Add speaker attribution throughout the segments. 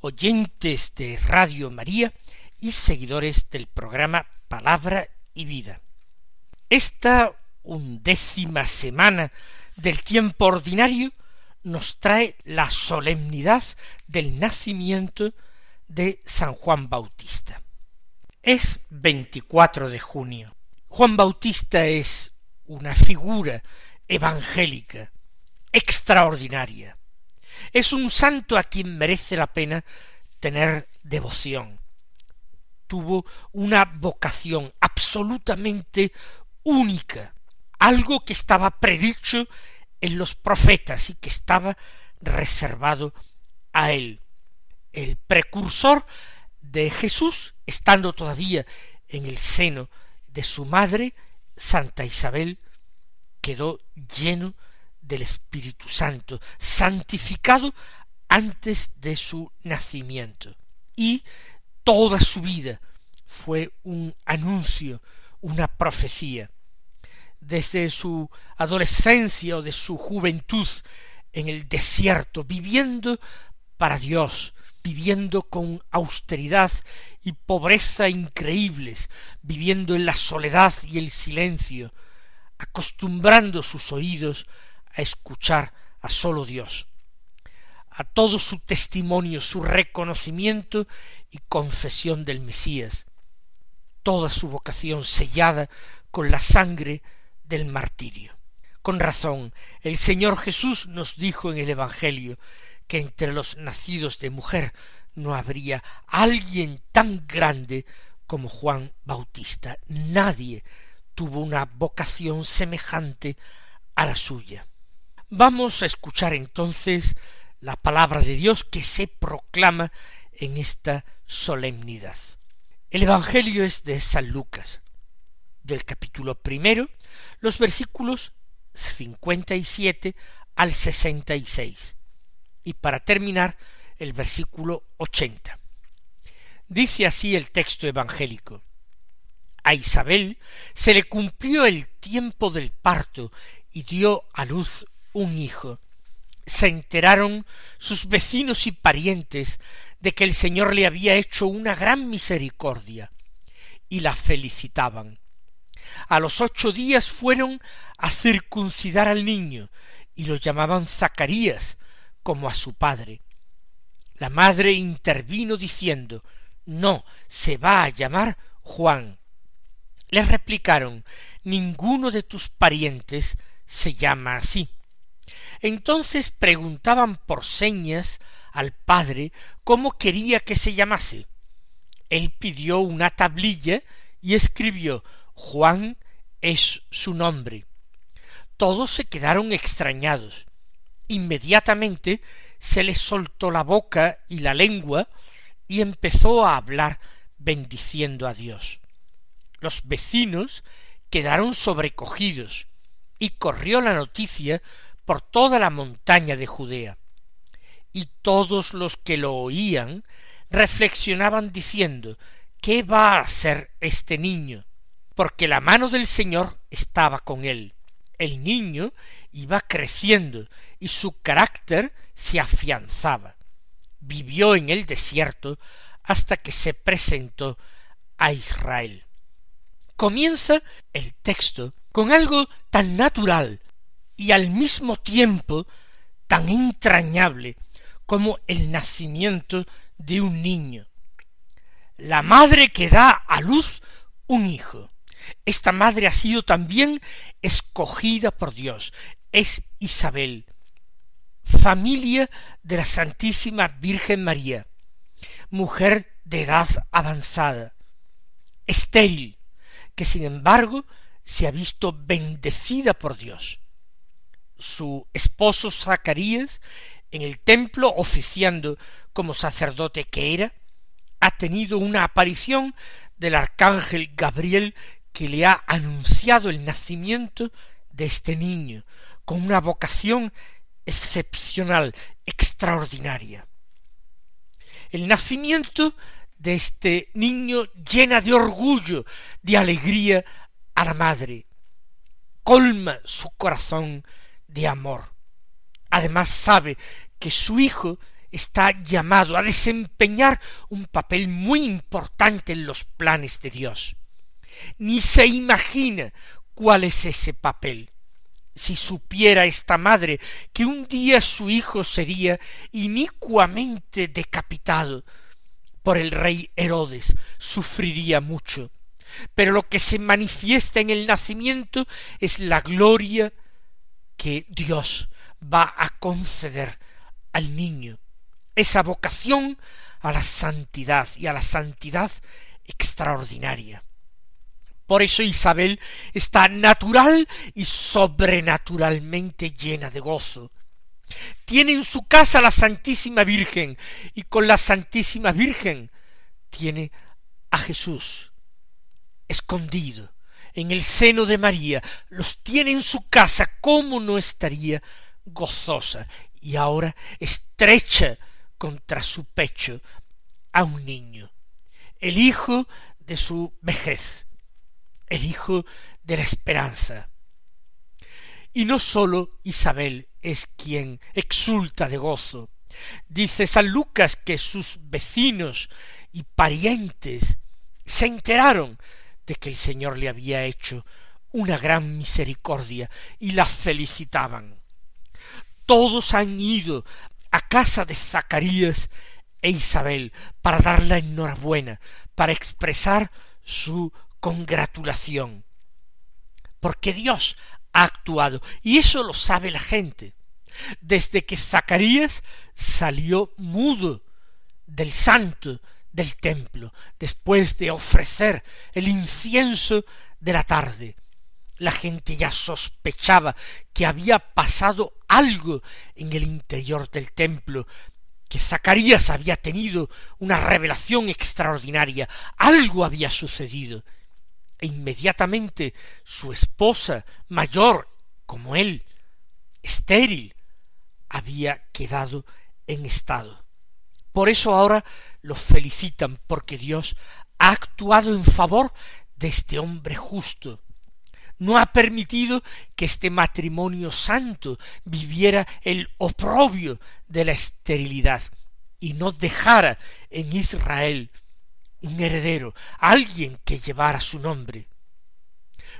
Speaker 1: oyentes de Radio María y seguidores del programa Palabra y Vida. Esta undécima semana del tiempo ordinario nos trae la solemnidad del nacimiento de San Juan Bautista. Es 24 de junio. Juan Bautista es una figura evangélica extraordinaria. Es un santo a quien merece la pena tener devoción. Tuvo una vocación absolutamente única, algo que estaba predicho en los profetas y que estaba reservado a él. El precursor de Jesús, estando todavía en el seno de su madre, Santa Isabel, quedó lleno del Espíritu Santo, santificado antes de su nacimiento. Y toda su vida fue un anuncio, una profecía. Desde su adolescencia o de su juventud en el desierto, viviendo para Dios, viviendo con austeridad y pobreza increíbles, viviendo en la soledad y el silencio, acostumbrando sus oídos a escuchar a solo Dios, a todo su testimonio, su reconocimiento y confesión del Mesías, toda su vocación sellada con la sangre del martirio. Con razón, el Señor Jesús nos dijo en el Evangelio que entre los nacidos de mujer no habría alguien tan grande como Juan Bautista. Nadie tuvo una vocación semejante a la suya. Vamos a escuchar entonces la palabra de Dios que se proclama en esta solemnidad. El Evangelio es de San Lucas, del capítulo primero, los versículos cincuenta y siete al sesenta y seis, y para terminar el versículo ochenta. Dice así el texto evangélico. A Isabel se le cumplió el tiempo del parto y dio a luz un hijo. Se enteraron sus vecinos y parientes de que el Señor le había hecho una gran misericordia, y la felicitaban. A los ocho días fueron a circuncidar al niño, y lo llamaban Zacarías, como a su padre. La madre intervino diciendo No, se va a llamar Juan. Le replicaron Ninguno de tus parientes se llama así. Entonces preguntaban por señas al padre cómo quería que se llamase. Él pidió una tablilla y escribió Juan es su nombre. Todos se quedaron extrañados. Inmediatamente se le soltó la boca y la lengua y empezó a hablar bendiciendo a Dios. Los vecinos quedaron sobrecogidos y corrió la noticia por toda la montaña de Judea. Y todos los que lo oían reflexionaban diciendo ¿Qué va a ser este niño? porque la mano del Señor estaba con él. El niño iba creciendo y su carácter se afianzaba. Vivió en el desierto hasta que se presentó a Israel. Comienza el texto con algo tan natural y al mismo tiempo tan entrañable como el nacimiento de un niño. La madre que da a luz un hijo. Esta madre ha sido también escogida por Dios. Es Isabel, familia de la Santísima Virgen María, mujer de edad avanzada, estéril, que sin embargo se ha visto bendecida por Dios su esposo Zacarías en el templo oficiando como sacerdote que era, ha tenido una aparición del arcángel Gabriel que le ha anunciado el nacimiento de este niño, con una vocación excepcional, extraordinaria. El nacimiento de este niño llena de orgullo, de alegría a la madre, colma su corazón de amor. Además sabe que su hijo está llamado a desempeñar un papel muy importante en los planes de Dios. Ni se imagina cuál es ese papel. Si supiera esta madre que un día su hijo sería inicuamente decapitado por el rey Herodes, sufriría mucho. Pero lo que se manifiesta en el nacimiento es la gloria que Dios va a conceder al niño, esa vocación a la santidad y a la santidad extraordinaria. Por eso Isabel está natural y sobrenaturalmente llena de gozo. Tiene en su casa la Santísima Virgen y con la Santísima Virgen tiene a Jesús escondido en el seno de María, los tiene en su casa, ¿cómo no estaría gozosa? Y ahora estrecha contra su pecho a un niño, el hijo de su vejez, el hijo de la esperanza. Y no sólo Isabel es quien exulta de gozo. Dice San Lucas que sus vecinos y parientes se enteraron de que el Señor le había hecho una gran misericordia y la felicitaban. Todos han ido a casa de Zacarías e Isabel para dar la enhorabuena, para expresar su congratulación. Porque Dios ha actuado, y eso lo sabe la gente. Desde que Zacarías salió mudo del santo del templo, después de ofrecer el incienso de la tarde, la gente ya sospechaba que había pasado algo en el interior del templo, que Zacarías había tenido una revelación extraordinaria, algo había sucedido, e inmediatamente su esposa mayor como él, estéril, había quedado en estado. Por eso ahora lo felicitan porque Dios ha actuado en favor de este hombre justo. No ha permitido que este matrimonio santo viviera el oprobio de la esterilidad y no dejara en Israel un heredero, alguien que llevara su nombre.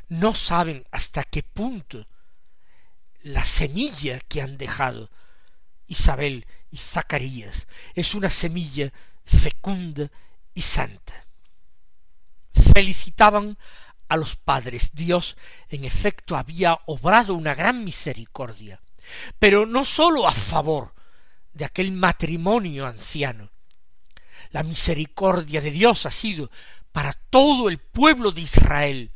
Speaker 1: No saben hasta qué punto la semilla que han dejado Isabel y Zacarías es una semilla fecunda y santa. Felicitaban a los padres. Dios, en efecto, había obrado una gran misericordia, pero no sólo a favor de aquel matrimonio anciano. La misericordia de Dios ha sido para todo el pueblo de Israel,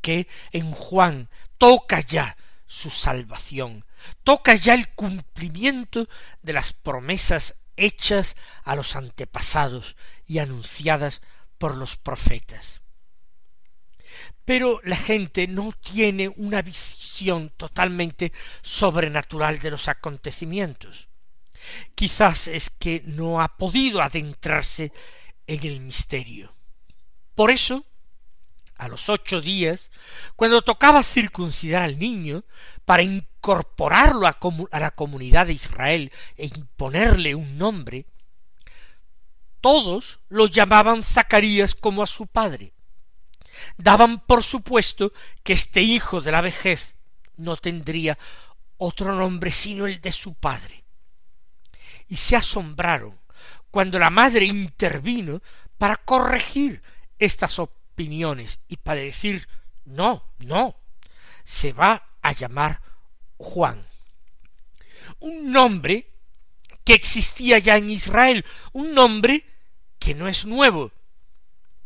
Speaker 1: que en Juan toca ya su salvación, toca ya el cumplimiento de las promesas hechas a los antepasados y anunciadas por los profetas. Pero la gente no tiene una visión totalmente sobrenatural de los acontecimientos. Quizás es que no ha podido adentrarse en el misterio. Por eso, a los ocho días, cuando tocaba circuncidar al niño, para incorporarlo a, la comunidad de Israel e imponerle un nombre, todos lo llamaban Zacarías como a su padre. Daban por supuesto que este hijo de la vejez no tendría otro nombre sino el de su padre. Y se asombraron cuando la madre intervino para corregir estas y para decir no, no, se va a llamar Juan. Un nombre que existía ya en Israel, un nombre que no es nuevo,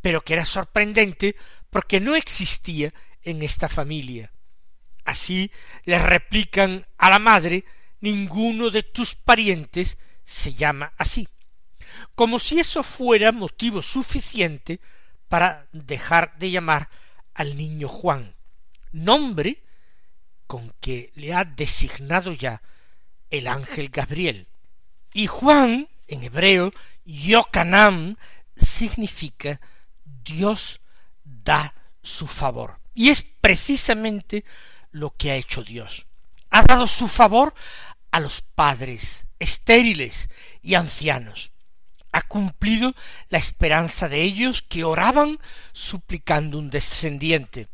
Speaker 1: pero que era sorprendente porque no existía en esta familia. Así le replican a la madre ninguno de tus parientes se llama así. como si eso fuera motivo suficiente para dejar de llamar al niño Juan, nombre con que le ha designado ya el ángel Gabriel. Y Juan, en hebreo, Yocanam, significa Dios da su favor. Y es precisamente lo que ha hecho Dios. Ha dado su favor a los padres estériles y ancianos. Ha cumplido la esperanza de ellos que oraban suplicando un descendiente.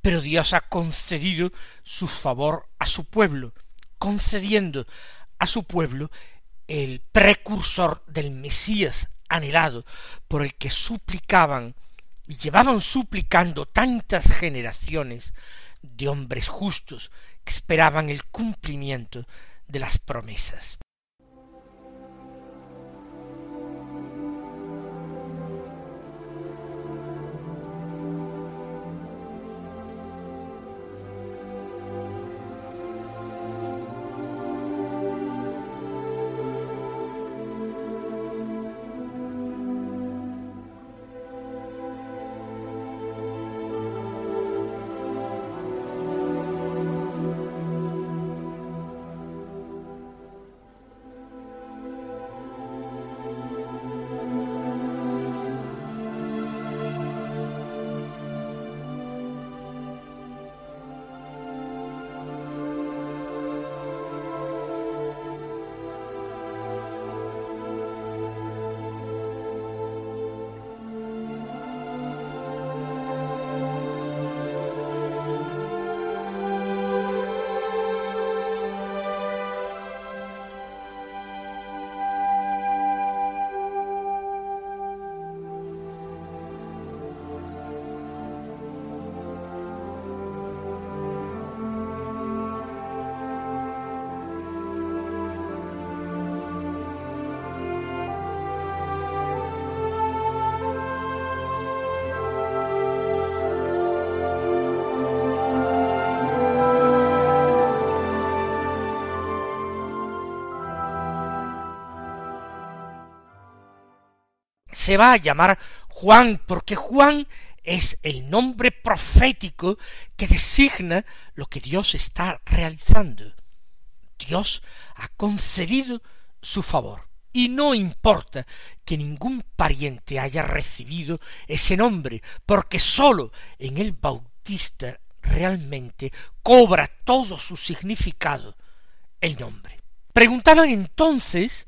Speaker 1: Pero Dios ha concedido su favor a su pueblo, concediendo a su pueblo el precursor del Mesías anhelado, por el que suplicaban y llevaban suplicando tantas generaciones de hombres justos que esperaban el cumplimiento de las promesas. Se va a llamar Juan, porque Juan es el nombre profético que designa lo que Dios está realizando. Dios ha concedido su favor. Y no importa que ningún pariente haya recibido ese nombre, porque sólo en el Bautista realmente cobra todo su significado el nombre. Preguntaban entonces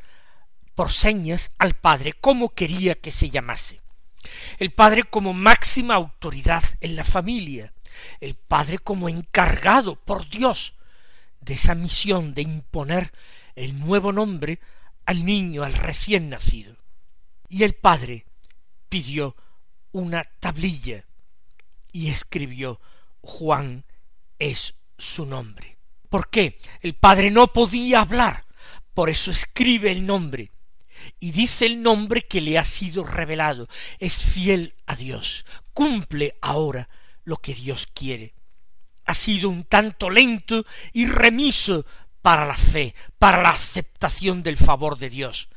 Speaker 1: por señas al padre cómo quería que se llamase. El padre como máxima autoridad en la familia, el padre como encargado por Dios de esa misión de imponer el nuevo nombre al niño, al recién nacido. Y el padre pidió una tablilla y escribió Juan es su nombre. ¿Por qué? El padre no podía hablar, por eso escribe el nombre y dice el nombre que le ha sido revelado. Es fiel a Dios, cumple ahora lo que Dios quiere. Ha sido un tanto lento y remiso para la fe, para la aceptación del favor de Dios,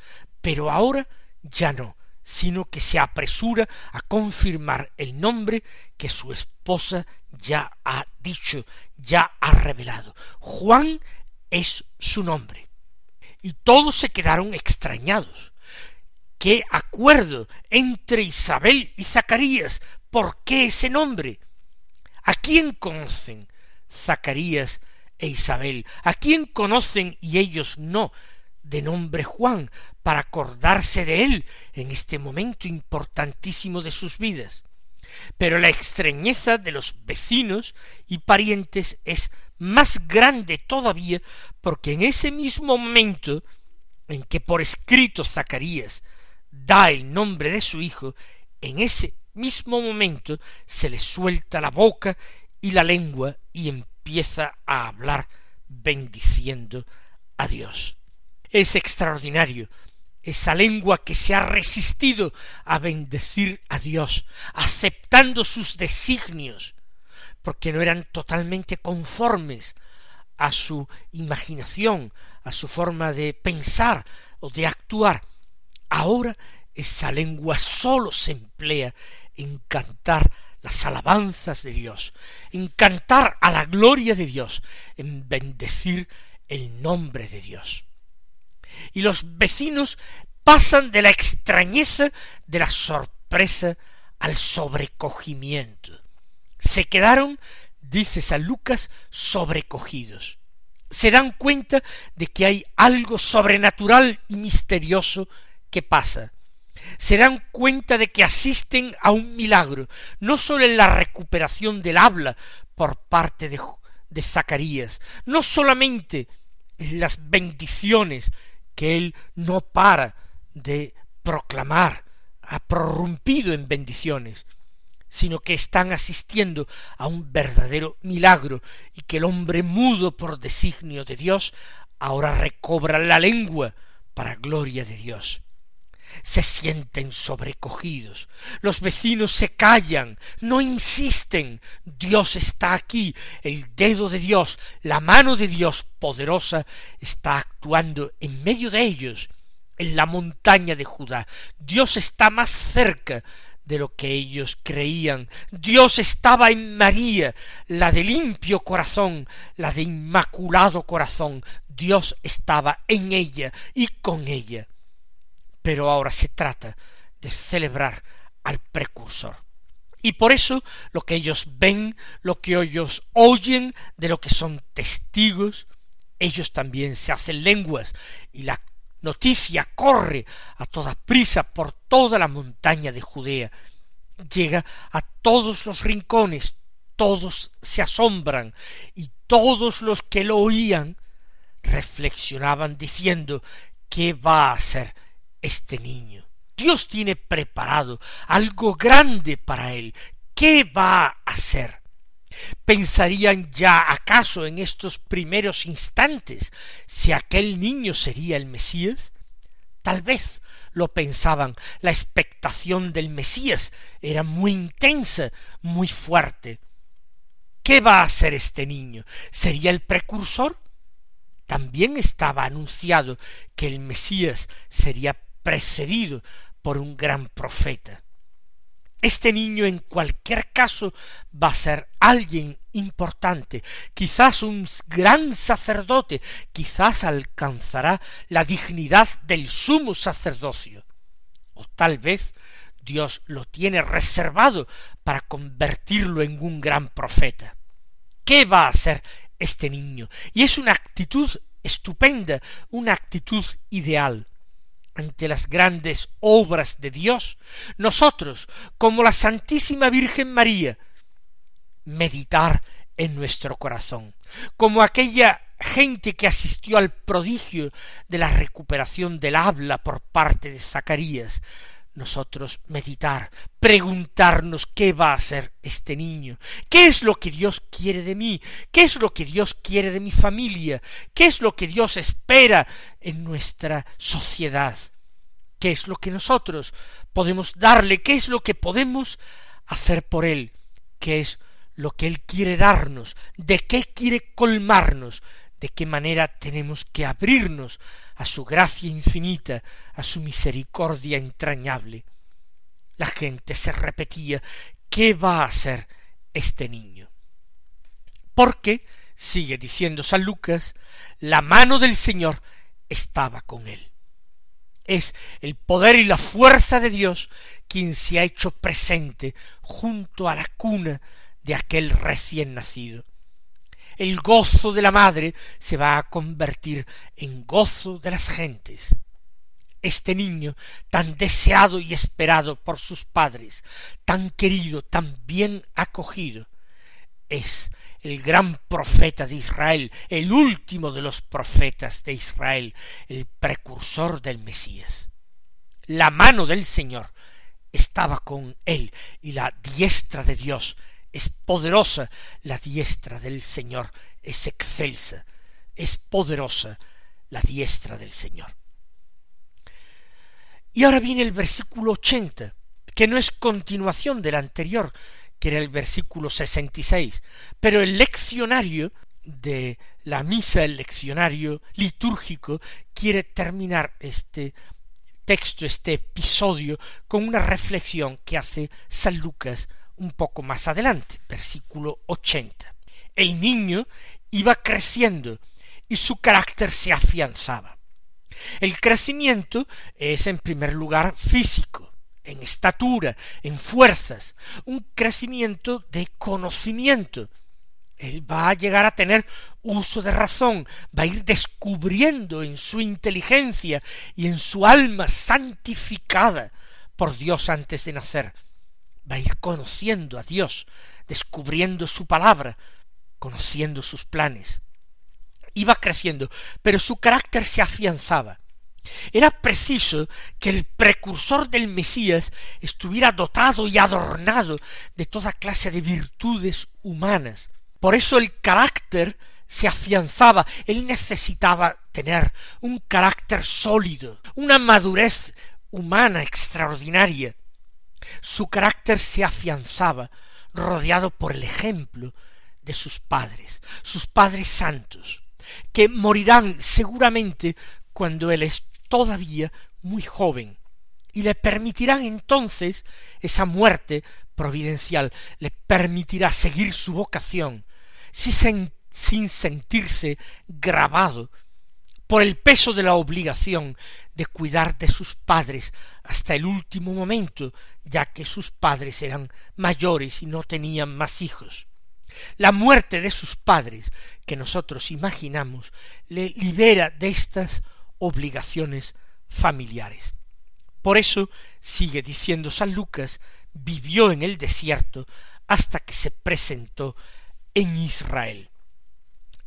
Speaker 1: pero ahora ya no, sino que se apresura a confirmar el nombre que su esposa ya ha dicho, ya ha revelado. Juan es su nombre y todos se quedaron extrañados. ¿Qué acuerdo entre Isabel y Zacarías? ¿Por qué ese nombre? ¿A quién conocen Zacarías e Isabel? ¿A quién conocen y ellos no de nombre Juan para acordarse de él en este momento importantísimo de sus vidas? Pero la extrañeza de los vecinos y parientes es más grande todavía porque en ese mismo momento en que por escrito Zacarías da el nombre de su hijo, en ese mismo momento se le suelta la boca y la lengua y empieza a hablar bendiciendo a Dios. Es extraordinario esa lengua que se ha resistido a bendecir a Dios, aceptando sus designios, porque no eran totalmente conformes a su imaginación, a su forma de pensar o de actuar, Ahora esa lengua sólo se emplea en cantar las alabanzas de Dios, en cantar a la gloria de Dios, en bendecir el nombre de Dios. Y los vecinos pasan de la extrañeza, de la sorpresa, al sobrecogimiento. Se quedaron, dice San Lucas, sobrecogidos. Se dan cuenta de que hay algo sobrenatural y misterioso que pasa. Se dan cuenta de que asisten a un milagro, no sólo en la recuperación del habla por parte de, de Zacarías, no solamente en las bendiciones que él no para de proclamar, ha prorrumpido en bendiciones, sino que están asistiendo a un verdadero milagro y que el hombre mudo por designio de Dios ahora recobra la lengua para gloria de Dios. Se sienten sobrecogidos, los vecinos se callan, no insisten, Dios está aquí, el dedo de Dios, la mano de Dios poderosa está actuando en medio de ellos, en la montaña de Judá. Dios está más cerca de lo que ellos creían. Dios estaba en María, la de limpio corazón, la de inmaculado corazón. Dios estaba en ella y con ella. Pero ahora se trata de celebrar al precursor. Y por eso lo que ellos ven, lo que ellos oyen, de lo que son testigos, ellos también se hacen lenguas y la noticia corre a toda prisa por toda la montaña de Judea, llega a todos los rincones, todos se asombran, y todos los que lo oían reflexionaban diciendo ¿qué va a hacer este niño? Dios tiene preparado algo grande para él. ¿Qué va a hacer? ¿Pensarían ya acaso en estos primeros instantes si aquel niño sería el Mesías? Tal vez lo pensaban, la expectación del Mesías era muy intensa, muy fuerte. ¿Qué va a hacer este niño? ¿Sería el precursor? También estaba anunciado que el Mesías sería precedido por un gran profeta. Este niño en cualquier caso va a ser alguien importante, quizás un gran sacerdote, quizás alcanzará la dignidad del sumo sacerdocio, o tal vez Dios lo tiene reservado para convertirlo en un gran profeta. ¿Qué va a hacer este niño? Y es una actitud estupenda, una actitud ideal ante las grandes obras de Dios, nosotros, como la Santísima Virgen María, meditar en nuestro corazón, como aquella gente que asistió al prodigio de la recuperación del habla por parte de Zacarías, nosotros meditar, preguntarnos qué va a ser este niño, qué es lo que Dios quiere de mí, qué es lo que Dios quiere de mi familia, qué es lo que Dios espera en nuestra sociedad, qué es lo que nosotros podemos darle, qué es lo que podemos hacer por él, qué es lo que él quiere darnos, de qué quiere colmarnos, de qué manera tenemos que abrirnos a su gracia infinita, a su misericordia entrañable. La gente se repetía ¿qué va a hacer este niño? Porque, sigue diciendo San Lucas, la mano del Señor estaba con él. Es el poder y la fuerza de Dios quien se ha hecho presente junto a la cuna de aquel recién nacido el gozo de la madre se va a convertir en gozo de las gentes. Este niño, tan deseado y esperado por sus padres, tan querido, tan bien acogido, es el gran profeta de Israel, el último de los profetas de Israel, el precursor del Mesías. La mano del Señor estaba con él y la diestra de Dios es poderosa la diestra del Señor, es excelsa, es poderosa la diestra del Señor. Y ahora viene el versículo ochenta, que no es continuación del anterior, que era el versículo sesenta y seis, pero el leccionario de la misa, el leccionario litúrgico, quiere terminar este texto, este episodio, con una reflexión que hace San Lucas un poco más adelante, versículo 80. El niño iba creciendo y su carácter se afianzaba. El crecimiento es en primer lugar físico, en estatura, en fuerzas, un crecimiento de conocimiento. Él va a llegar a tener uso de razón, va a ir descubriendo en su inteligencia y en su alma santificada por Dios antes de nacer, va a ir conociendo a Dios, descubriendo su palabra, conociendo sus planes. Iba creciendo, pero su carácter se afianzaba. Era preciso que el precursor del Mesías estuviera dotado y adornado de toda clase de virtudes humanas. Por eso el carácter se afianzaba, él necesitaba tener un carácter sólido, una madurez humana extraordinaria. Su carácter se afianzaba, rodeado por el ejemplo de sus padres, sus padres santos, que morirán seguramente cuando él es todavía muy joven, y le permitirán entonces esa muerte providencial, le permitirá seguir su vocación, sin, sentirse grabado por el peso de la obligación de cuidar de sus padres hasta el último momento, ya que sus padres eran mayores y no tenían más hijos. La muerte de sus padres, que nosotros imaginamos, le libera de estas obligaciones familiares. Por eso, sigue diciendo San Lucas, vivió en el desierto hasta que se presentó en Israel.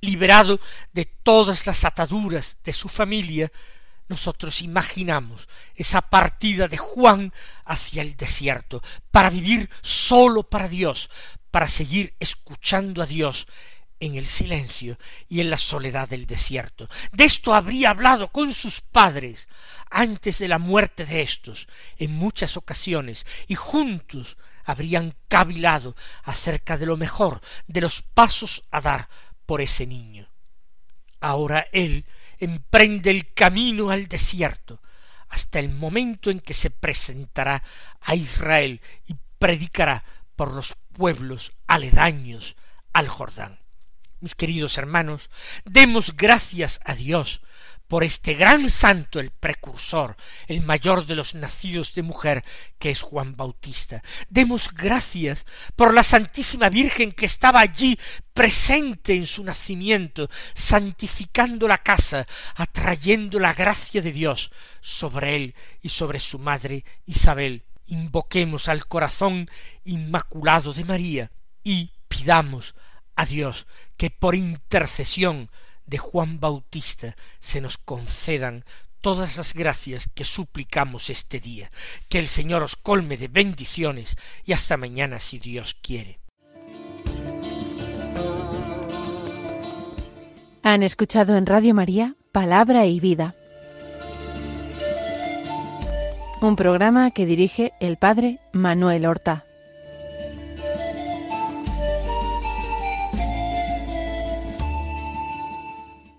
Speaker 1: Liberado de todas las ataduras de su familia, nosotros imaginamos esa partida de Juan hacia el desierto, para vivir solo para Dios, para seguir escuchando a Dios en el silencio y en la soledad del desierto. De esto habría hablado con sus padres antes de la muerte de éstos en muchas ocasiones y juntos habrían cavilado acerca de lo mejor, de los pasos a dar por ese niño. Ahora él emprende el camino al desierto hasta el momento en que se presentará a Israel y predicará por los pueblos aledaños al Jordán. Mis queridos hermanos, demos gracias a Dios por este gran santo, el precursor, el mayor de los nacidos de mujer, que es Juan Bautista. Demos gracias por la Santísima Virgen que estaba allí presente en su nacimiento, santificando la casa, atrayendo la gracia de Dios sobre él y sobre su madre Isabel. Invoquemos al corazón inmaculado de María y pidamos a Dios que por intercesión de Juan Bautista se nos concedan todas las gracias que suplicamos este día. Que el Señor os colme de bendiciones y hasta mañana si Dios quiere.
Speaker 2: Han escuchado en Radio María Palabra y Vida, un programa que dirige el Padre Manuel Horta.